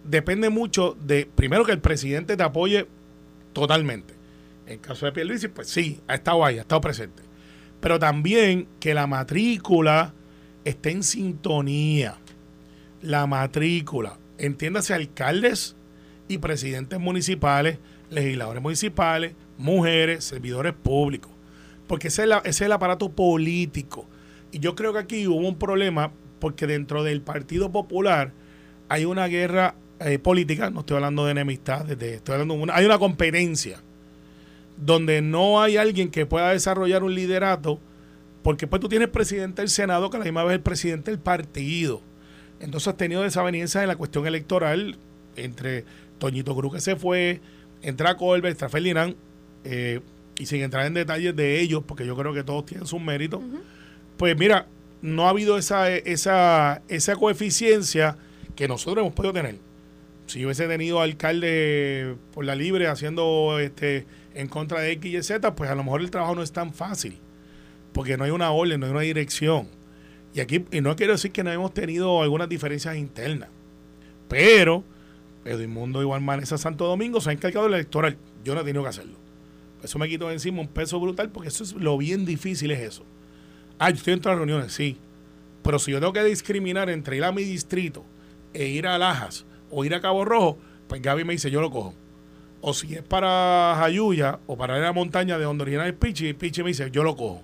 depende mucho de, primero, que el presidente te apoye totalmente. En el caso de Pierluisi, pues sí, ha estado ahí, ha estado presente. Pero también que la matrícula esté en sintonía. La matrícula, entiéndase alcaldes y presidentes municipales, legisladores municipales, mujeres, servidores públicos. Porque ese es, el aparato político. Y yo creo que aquí hubo un problema porque dentro del Partido Popular hay una guerra eh, política, no estoy hablando de enemistad, estoy hablando hay una competencia donde no hay alguien que pueda desarrollar un liderato, porque pues tú tienes presidente del Senado que a la misma vez es el presidente del partido. Entonces has tenido desavenencias en la cuestión electoral entre Toñito Cruz que se fue, entra Colbert, entra Ferdinand, eh, y sin entrar en detalles de ellos, porque yo creo que todos tienen sus méritos, pues mira, no ha habido esa, esa, esa coeficiencia que nosotros hemos podido tener. Si yo hubiese tenido alcalde por la libre haciendo este en contra de X y Z, pues a lo mejor el trabajo no es tan fácil, porque no hay una orden, no hay una dirección. Y aquí, y no quiero decir que no hemos tenido algunas diferencias internas, pero Edmundo igual Manesa Santo Domingo se ha encargado del electoral. Yo no he tenido que hacerlo. Eso me quito de encima un peso brutal porque eso es lo bien difícil es eso. Ah, yo estoy en todas las reuniones, sí. Pero si yo tengo que discriminar entre ir a mi distrito e ir a Lajas o ir a Cabo Rojo, pues Gaby me dice, yo lo cojo. O si es para Jayuya o para la montaña de donde origina el Pichi, el Pichi me dice, yo lo cojo.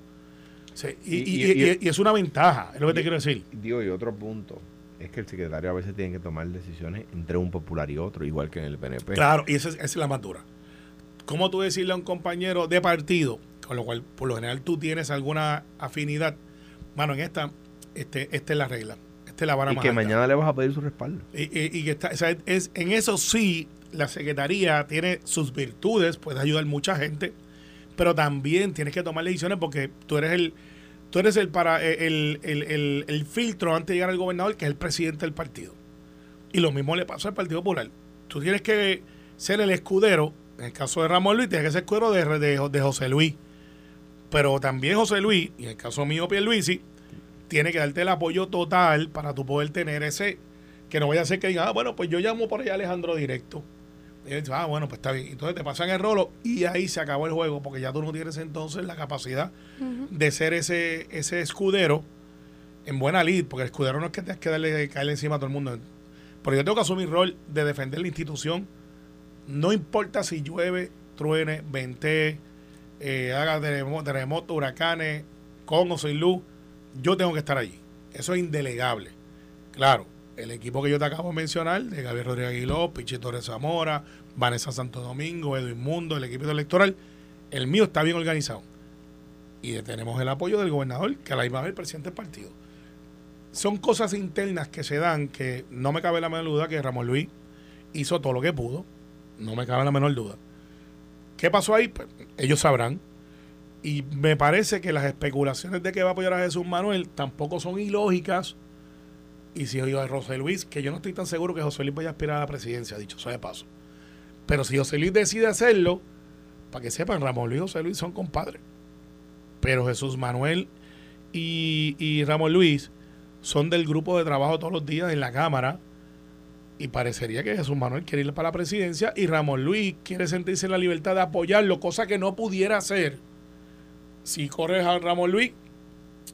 y, es una ventaja, es lo que te quiero decir. Digo, y otro punto es que el secretario a veces tiene que tomar decisiones entre un popular y otro, igual que en el PNP. Claro, y esa es, la madura. ¿Cómo tú decirle a un compañero de partido, con lo cual por lo general tú tienes alguna afinidad? Bueno, en esta, este, esta es la regla. Esta es la vara y que mañana le vas a pedir su respaldo. Y, que está, es, en eso sí, la Secretaría tiene sus virtudes, puede ayudar mucha gente, pero también tienes que tomar decisiones porque tú eres el tú eres el para el, el, el, filtro antes de llegar al gobernador, que es el presidente del partido. Y lo mismo le pasa al Partido Popular. Tú tienes que ser el escudero en el caso de Ramón Luis, tiene que ser cuero de, de, José Luis. Pero también José Luis, y en el caso mío, Pierluisi, tiene que darte el apoyo total para tú poder tener ese. Que no vaya a ser que diga, ah, bueno, pues yo llamo por allá a Alejandro directo. Y él dice, ah, bueno, pues está bien. Entonces te pasan el rolo y ahí se acabó el juego, porque ya tú no tienes entonces la capacidad de ser ese, ese escudero en buena lid, porque el escudero no es que tengas que darle caerle encima a todo el mundo. Pero yo tengo que asumir el rol de defender la institución no importa si llueve, truene, vente, eh, haga terremoto, huracanes, con o sin luz, yo tengo que estar allí. Eso es indelegable. Claro, el equipo que yo te acabo de mencionar, de Gabriel Rodríguez Aguiló, Pichi Torres Zamora, Vanessa Santo Domingo, Edwin Mundo, el equipo electoral, el mío está bien organizado. Y tenemos el apoyo del gobernador, que a la misma vez el presidente del partido. Son cosas internas que se dan que no me cabe la menor duda que Ramón Luis hizo todo lo que pudo no me cabe la menor duda. ¿Qué pasó ahí? Pues, ellos sabrán. Y me parece que las especulaciones de que va a apoyar a Jesús Manuel tampoco son ilógicas. Y si yo a José Luis, que yo no estoy tan seguro que José Luis vaya a aspirar a la presidencia, dicho sea de paso. Pero si José Luis decide hacerlo, para que sepan, Ramón Luis y José Luis son compadres. Pero Jesús Manuel y, y Ramón Luis son del grupo de trabajo todos los días en la Cámara y parecería que Jesús Manuel quiere ir para la presidencia y Ramón Luis quiere sentirse en la libertad de apoyarlo, cosa que no pudiera hacer si corre a Ramón Luis,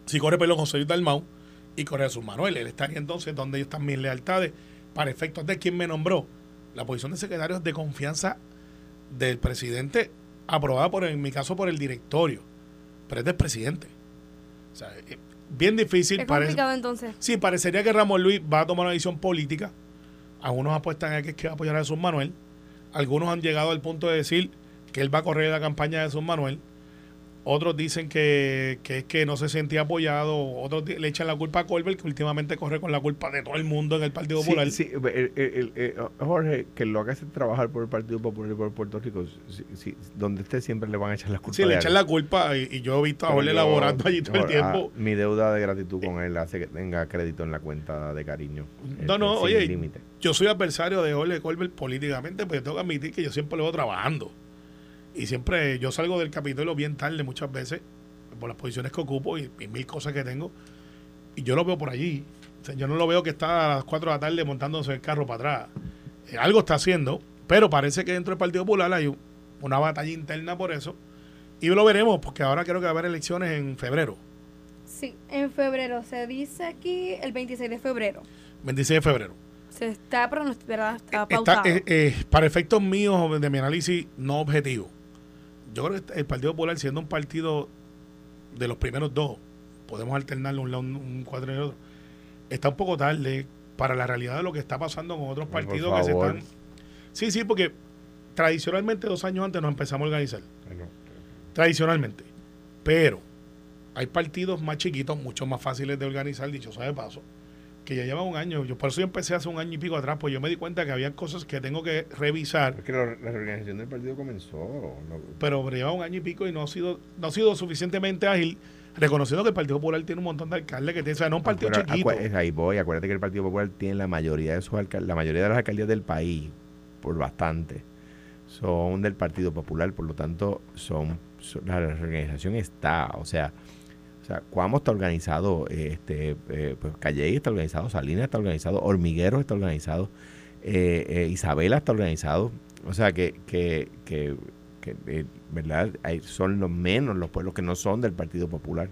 si corre pelo José Luis Dalmau y a Jesús Manuel. Él estaría entonces donde ellos están mis lealtades para efectos de quien me nombró. La posición de secretario de confianza del presidente, aprobada por, en mi caso, por el directorio, pero es del presidente. O sea, eh, bien difícil. Es complicado entonces. Sí, parecería que Ramón Luis va a tomar una decisión política algunos apuestan a que, es que va a apoyar a Jesús Manuel. Algunos han llegado al punto de decir que él va a correr la campaña de Jesús Manuel. Otros dicen que, que es que no se sentía apoyado, otros le echan la culpa a Colbert, que últimamente corre con la culpa de todo el mundo en el Partido Sí, Popular. sí, el- el- el- el- Jorge, que lo que hace trabajar por el Partido Popular y por Puerto Rico, sí, donde esté siempre le van a echar la culpa. Sí, le echan la culpa y, y yo he visto a Jorge elaborando allí todo el ah, tiempo. mi deuda de gratitud con él hace que tenga crédito en la cuenta de cariño. No, no, este, sin oye, límite. yo soy adversario de Jorge Colbert políticamente, pero tengo que admitir que yo siempre lo veo trabajando. Y siempre yo salgo del Capitolio bien tarde muchas veces, por las posiciones que ocupo y, y mil cosas que tengo. Y yo lo veo por allí. O sea, yo no lo veo que está a las 4 de la tarde montándose el carro para atrás. Eh, algo está haciendo, pero parece que dentro del Partido Popular hay un- una batalla interna por eso. Y lo veremos, porque ahora creo que va a haber elecciones en febrero, Sí, en febrero. Se dice aquí el 26 de febrero. 26 de febrero. Se está pronosticado, está Está, eh, eh, para efectos míos de mi análisis no objetivo, yo creo que el Partido Popular siendo un partido de los primeros dos, podemos alternarlo un lado, un, un cuatro y el otro, está un poco tarde para la realidad de lo que está pasando con otros Ay, partidos que se están... Sí, sí, porque tradicionalmente dos años antes nos empezamos a organizar, tradicionalmente, pero hay partidos más chiquitos, mucho más fáciles de organizar, dicho sea de paso, que ya llevan un año. Yo por eso yo empecé hace un año y pico atrás, pues yo me di cuenta que había cosas que tengo que revisar, es que la, la reorganización del partido comenzó. no- pero lleva un año y pico y no ha sido no ha sido suficientemente ágil, reconociendo que el Partido Popular tiene un montón de alcaldes que tiene, o sea, no un partido chiquito. es ahí voy. Acuérdate que el Partido Popular tiene la mayoría de sus alcaldes, la mayoría de las alcaldías del país, por bastante, son del Partido Popular, por lo tanto, son, son- la organización está, o sea, o sea, Cuamo está organizado, este, eh, pues Calley está organizado, Salinas está organizado, Hormiguero está organizado, eh, eh, Isabela está organizado, o sea que, que, que, que, eh, verdad, Hay- son los menos los pueblos que no son del Partido Popular.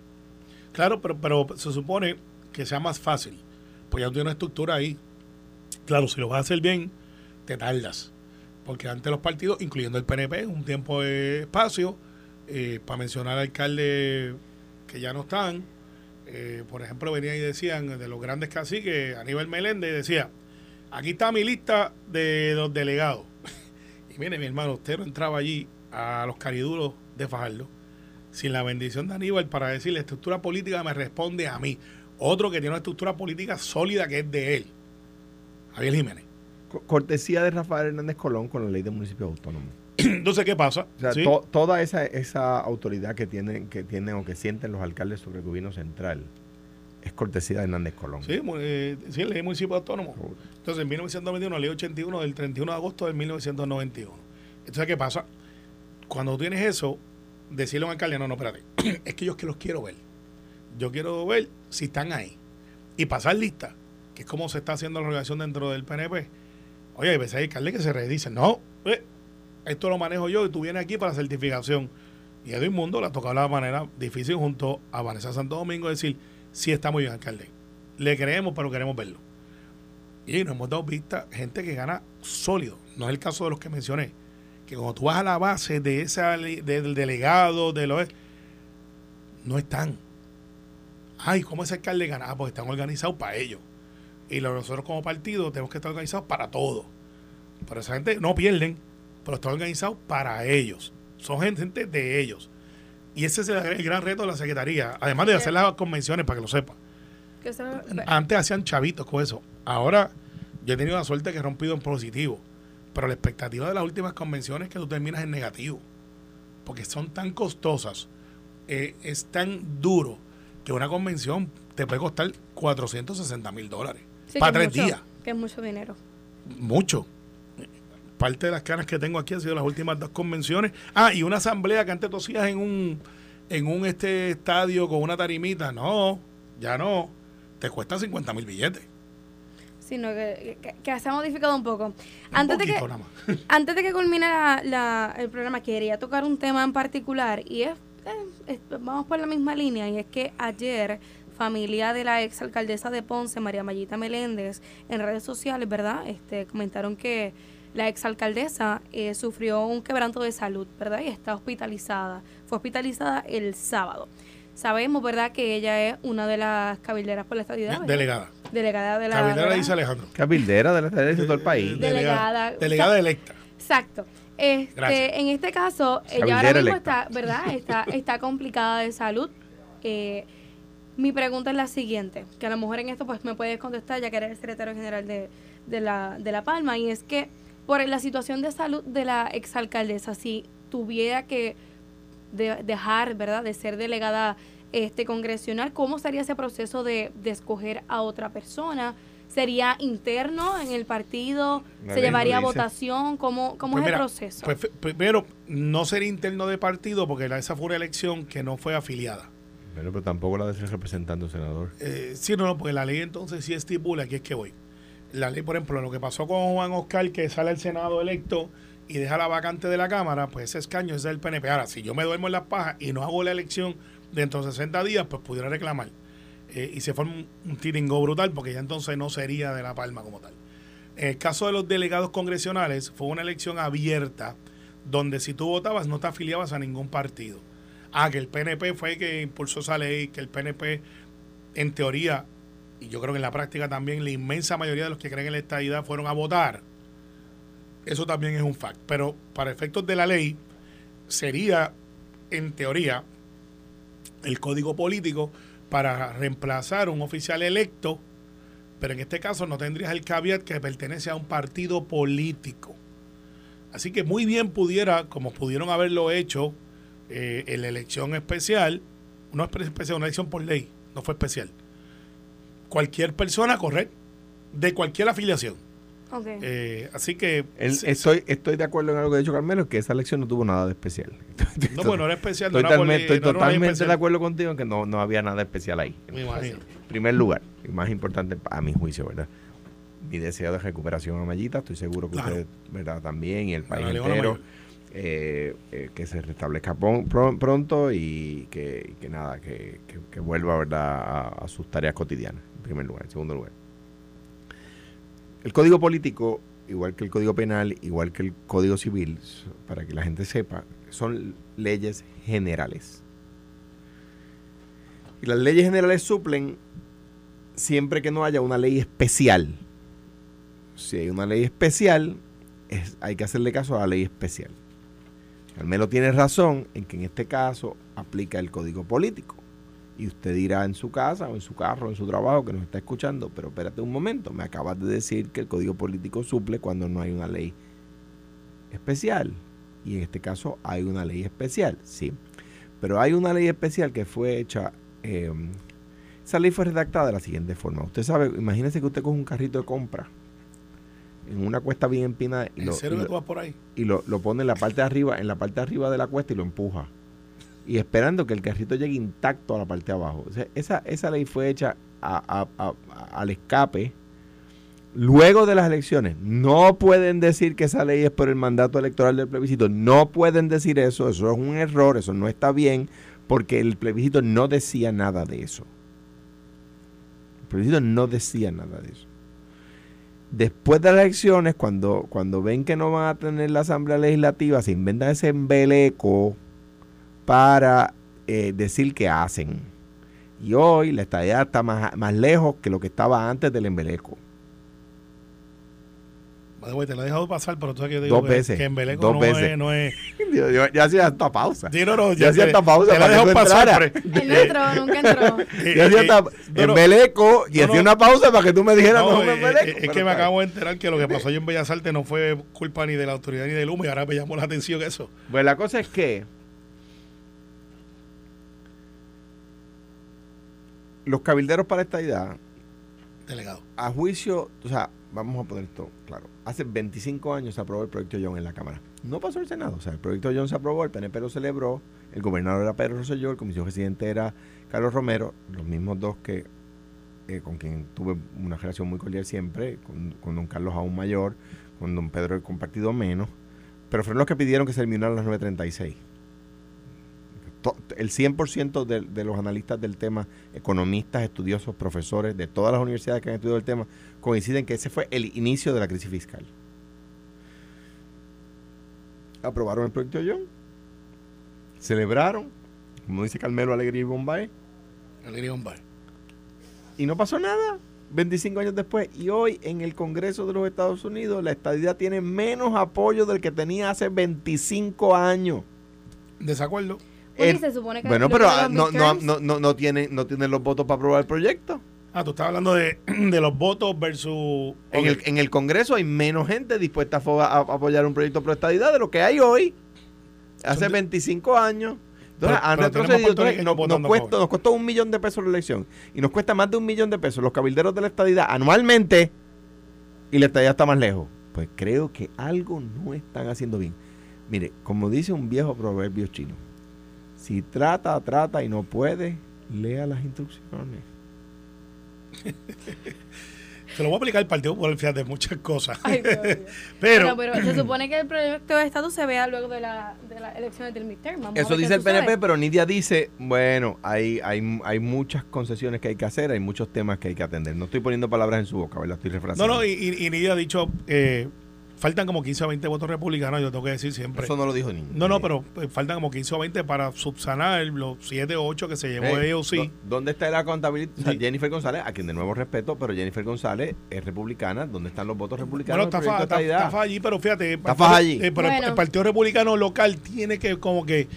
Claro, pero, pero se supone que sea más fácil, pues ya tiene una estructura ahí. Claro, si lo vas a hacer bien, te tardas. Porque antes los partidos, incluyendo el PNP, un tiempo de espacio, eh, para mencionar alcaldes que ya no están. eh, por ejemplo, venían y decían de los grandes caciques, Aníbal Meléndez decía, aquí está mi lista de los delegados. (laughs) y mire, mi hermano, usted no entraba allí a los cariduros de Fajardo sin la bendición de Aníbal para decir la estructura política me responde a mí. Otro que tiene una estructura política sólida que es de él, Javier Jiménez. Co- Cortesía de Rafael Hernández Colón con la ley de municipios autónomos. (clears throat) Entonces, ¿qué pasa? O sea, Sí, to- toda esa, esa autoridad que tienen, que tienen o que sienten los alcaldes sobre el gobierno central es cortesía de Hernández Colón. sí, eh, sí, ley municipio autónomo. Entonces, en 1991, la ley 81 del 31 de agosto de 1991. Entonces, ¿qué pasa? Cuando tú tienes eso, decirle a un alcalde, no, no, espérate, (clears throat) es que yo es que los quiero ver. Yo quiero ver si están ahí. Y pasar lista, que es como se está haciendo la organización dentro del PNP. Oye, hay veces hay alcaldes que se redicen, no, eh, esto lo manejo yo y tú vienes aquí para certificación. Y Edwin Mundo le ha tocado la manera difícil junto a Vanessa Santo Domingo decir, sí está muy bien, alcalde. Le creemos, pero queremos verlo. Y nos hemos dado vista gente que gana sólido. No es el caso de los que mencioné. Que cuando tú vas a la base de li- del delegado, de los no están. Ay, ¿cómo ese alcalde gana? Ah, porque están organizados para ellos. Y nosotros como partido tenemos que estar organizados para todo. Pero esa gente no pierden, pero están organizados para ellos. Son gente, de ellos. Y ese es el, el gran reto de la Secretaría. Además de hacer las convenciones, para que lo sepa. Que se- Antes hacían chavitos con eso. Ahora yo he tenido la suerte que he rompido en positivo. Pero la expectativa de las últimas convenciones es que tú terminas en negativo. Porque son tan costosas, eh, es tan duro, que una convención te puede costar 460 mil dólares. sí, para tres mucho, días. Que es mucho dinero. Mucho. Parte de las caras que tengo aquí han sido las últimas dos convenciones. Ah, y una asamblea que antes tosías en un, en un este estadio con una tarimita. No, ya no. Te cuesta 50 mil billetes. Sino que, que, que se ha modificado un poco. Antes de que. (laughs) Antes de que culmine la- la- el programa, quería tocar un tema en particular y es, es- vamos por la misma línea y es que ayer familia de la ex alcaldesa de Ponce, María Mayita Meléndez, en redes sociales, ¿verdad? Este, comentaron que la ex alcaldesa eh, sufrió un quebranto de salud, ¿verdad? Y está hospitalizada. Fue hospitalizada el sábado. Sabemos, ¿verdad?, que ella es una de las cabilderas por la estadidad. ¿verdad? Delegada. Delegada de la. Cabildera dice Alejandro. Capildera de la estadía de todo el país. De- Delegada. Delegada electa. Exacto. Este, Gracias. en este caso, ella ahora Cabildera mismo electa. está, ¿verdad? Está, está complicada de salud. Eh, mi pregunta es la siguiente, que a lo mejor en esto pues me puedes contestar ya que eres el secretario general de, de, la, de La Palma, y es que por la situación de salud de la exalcaldesa, si tuviera que de- dejar, ¿verdad?, de ser delegada este congresional, ¿cómo sería ese proceso de, de escoger a otra persona? ¿Sería interno en el partido? La ¿Se llevaría a votación? ¿Cómo, cómo Pues es el proceso? Pues primero, no sería interno de partido porque esa fue una elección que no fue afiliada. Pero, pero tampoco la de ser representante o senador. Eh, sí, no, no, porque la ley entonces sí estipula, aquí es que voy. La ley, por ejemplo, lo que pasó con Juan Oscar, que sale al Senado electo y deja la vacante de la Cámara, pues ese escaño es del PNP. Ahora, si yo me duermo en las pajas y no hago la elección dentro de 60 días, pues pudiera reclamar. Eh, y se forma un, un tiringo brutal porque ya entonces no sería de La Palma como tal. En el caso de los delegados congresionales, fue una elección abierta donde si tú votabas no te afiliabas a ningún partido. Ah, que el PNP fue que impulsó esa ley, que el PNP, en teoría, y yo creo que en la práctica también, la inmensa mayoría de los que creen en la estadidad fueron a votar. Eso también es un fact. Pero para efectos de la ley, sería, en teoría, el código político para reemplazar un oficial electo, pero en este caso no tendrías el caveat que pertenece a un partido político. Así que muy bien pudiera, como pudieron haberlo hecho eh, en la elección especial, no es especial, una elección por ley, no fue especial. Cualquier persona correr, de cualquier afiliación. Ok. Eh, así que... El- estoy, estoy de acuerdo en algo que ha dicho Carmelo, que esa elección no tuvo nada de especial. (laughs) no, bueno, era especial, no Estoy, era estoy no una ley totalmente especial. de acuerdo contigo en que no, no había nada especial ahí. Me imagino. En primer lugar, y más importante a mi juicio, ¿verdad? Mi deseo de recuperación a Mayita, estoy seguro que Claro. usted, ¿verdad? También y el país entero, Mayor. Eh, eh, que se restablezca pronto y que, nada, que, vuelva. A, sus tareas cotidianas, en primer lugar. En segundo lugar, el código político, igual que el código penal, igual que el código civil, para que la gente sepa, son leyes generales. Y las leyes generales suplen siempre que no haya una ley especial. Si hay una ley especial, es- hay que hacerle caso a la ley especial. Carmelo tiene razón en que en este caso aplica el código político. Y usted dirá en su casa o en su carro o en su trabajo que nos está escuchando, pero espérate un momento, me acabas de decir que el código político suple cuando no hay una ley especial. Y en este caso hay una ley especial, sí. Pero hay una ley especial que fue hecha, eh, esa ley fue redactada de la siguiente forma. Usted sabe, imagínese que usted coge un carrito de compra en una cuesta bien empinada y, ¿En lo, serio y que lo- tú vas por ahí? y lo, lo pone en la parte de arriba, en la parte de arriba de la cuesta y lo empuja. Y esperando que el carrito llegue intacto a la parte de abajo. O sea, esa, esa ley fue hecha a- a- a- a- al escape luego de las elecciones. No pueden decir que esa ley es por el mandato electoral del plebiscito. No pueden decir eso. Eso es un error. Eso no está bien. Porque el plebiscito no decía nada de eso. El plebiscito no decía nada de eso. Después de las elecciones, cuando, cuando ven que no van a tener la Asamblea Legislativa, se inventan ese embeleco para eh, decir que hacen. Y hoy la estadía está más, más lejos que lo que estaba antes del embeleco. Te lo he dejado pasar, pero tú sabes que yo te digo Dos que, veces, que en Beleco dos no, veces. Es, no es... Yo, yo- yo hacía esta pausa. Sí, no, no, Yo hacía esta pausa te la dejo pasar. pero- (laughs) Él no entró, nunca entró. (laughs) Eh, Yo hacía eh, no, no, embeleco y no, hacía una pausa para que tú me dijeras no, no, eh, embeleco. eh, es que me acabo de enterar que lo que pasó ayer en Bellas Artes no fue culpa ni de la autoridad ni del humo y ahora me llamó la atención eso. Pues la cosa es que los cabilderos para esta idea, Delegado. a juicio, o sea, vamos a poner esto claro. Hace 25 años se aprobó el proyecto John en la Cámara. No pasó el Senado, o sea, el proyecto John se aprobó, el PNP lo celebró, el gobernador era Pedro Rosselló, el comisión residente era Carlos Romero, los mismos dos que eh, con quien tuve una relación muy cordial siempre, con, don Carlos aún mayor, con don Pedro he compartido menos, pero fueron los que pidieron que se eliminaran las 936. El 100% de, de los analistas del tema, economistas, estudiosos, profesores de todas las universidades que han estudiado el tema, coinciden que ese fue el inicio de la crisis fiscal. Aprobaron el proyecto John, celebraron, como dice Carmelo Alegría y Bombay, Alegría Bombay. y no pasó nada. 25 años después. Y hoy en el Congreso de los Estados Unidos la estadidad tiene menos apoyo del que tenía hace 25 años. Desacuerdo. Oye, El- se supone que bueno, pero ah, no, no, no, no, no tienen, no tienen los votos para aprobar el proyecto. Ah, tú estás hablando de, (clears throat) de los votos versus... En, el, en el Congreso hay menos gente dispuesta a, fo- a- a apoyar un proyecto pro estadidad de lo que hay hoy. Hace Son de- 25 años. Entonces, Pero- han pero tenemos retrocedido. Entonces, puertorriqueños nos, cuesta, nos costó un millón de pesos la elección. Y nos cuesta más de un millón de pesos los cabilderos de la estadidad anualmente. Y la estadidad está más lejos. Pues creo que algo no están haciendo bien. Mire, como dice un viejo proverbio chino, si trata, trata y no puede, lea las instrucciones. (laughs) Se lo voy a aplicar al Partido Popular, fíjate, muchas cosas. Ay, (laughs) pero, se supone que el proyecto de estatus se vea luego de, la, de las elecciones del midterm. Vamos Eso dice el sucede. PNP, pero Nidia dice, bueno, hay, hay, hay muchas concesiones que hay que hacer, hay muchos temas que hay que atender. No estoy poniendo palabras en su boca, ¿verdad? Estoy no, refraseando. no, y, y, y Nidia ha dicho, eh, faltan como 15 o 20 votos republicanos, yo tengo que decir siempre. Eso no lo dijo Nidia. No, no, pero eh, faltan como 15 o 20 para subsanar los 7 o 8 que se llevó Hey, AOC. ¿dó- ¿Dónde está la contabilidad? O sea, Sí. Jennifer González, a quien de nuevo respeto, pero Jennifer González es republicana. ¿Dónde están los votos Bueno, republicanos? está, fa- de está- fa allí, pero fíjate, Está partido- allí. eh, pero el- Bueno. el Partido Republicano local tiene que como que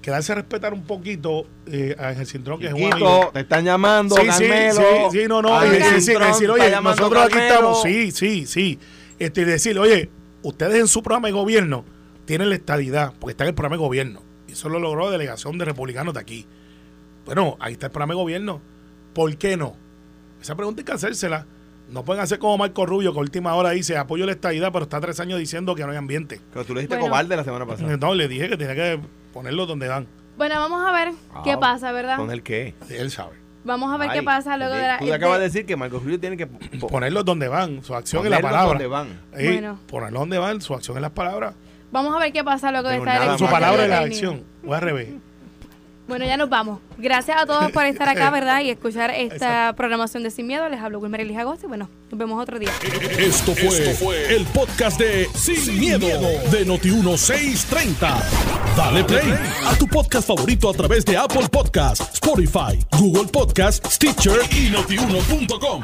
quedarse a respetar un poquito eh, a Ángel Cintrón, que es un amigo. te están llamando, Sí, sí, Carmelo. sí, sí, no, no, decir, oye, nosotros aquí estamos, sí, sí, sí. Este, y decirle, oye, ustedes en su programa de gobierno tienen la estadidad, porque está en el programa de gobierno. Y eso lo logró la delegación de republicanos de aquí. Bueno, ahí está el programa de gobierno. ¿Por qué no? Esa pregunta hay que hacérsela. No pueden hacer como Marco Rubio, que a última hora dice apoyo la estadidad, pero está tres años diciendo que no hay ambiente. Pero tú le dijiste Bueno. cobarde la semana pasada. No, le dije que tenía que ponerlo donde van. Bueno, vamos a ver qué pasa, ¿verdad? ¿Con el qué? Él sabe. Vamos a ver Ay, qué pasa luego de la... Tú de- acabas de decir que Marcos Rubio tiene que po- Ponerlos donde van, su acción es la ponerlos palabra. donde van. Bueno. Ponerlo donde van, su acción es las palabras. Vamos a ver qué pasa luego de esta elección. Su palabra es la acción. O al revés. Bueno, ya nos vamos. Gracias a todos por estar acá, (laughs) ¿verdad? Y escuchar esta Exacto. programación de Sin Miedo. Les hablo Wilmer Elis Agosto y bueno, nos vemos otro día. Esto fue, el podcast de Sin, miedo, de Noti1630. Dale play a tu podcast favorito a través de Apple Podcasts, Spotify, Google Podcasts, Stitcher y notiuno.com.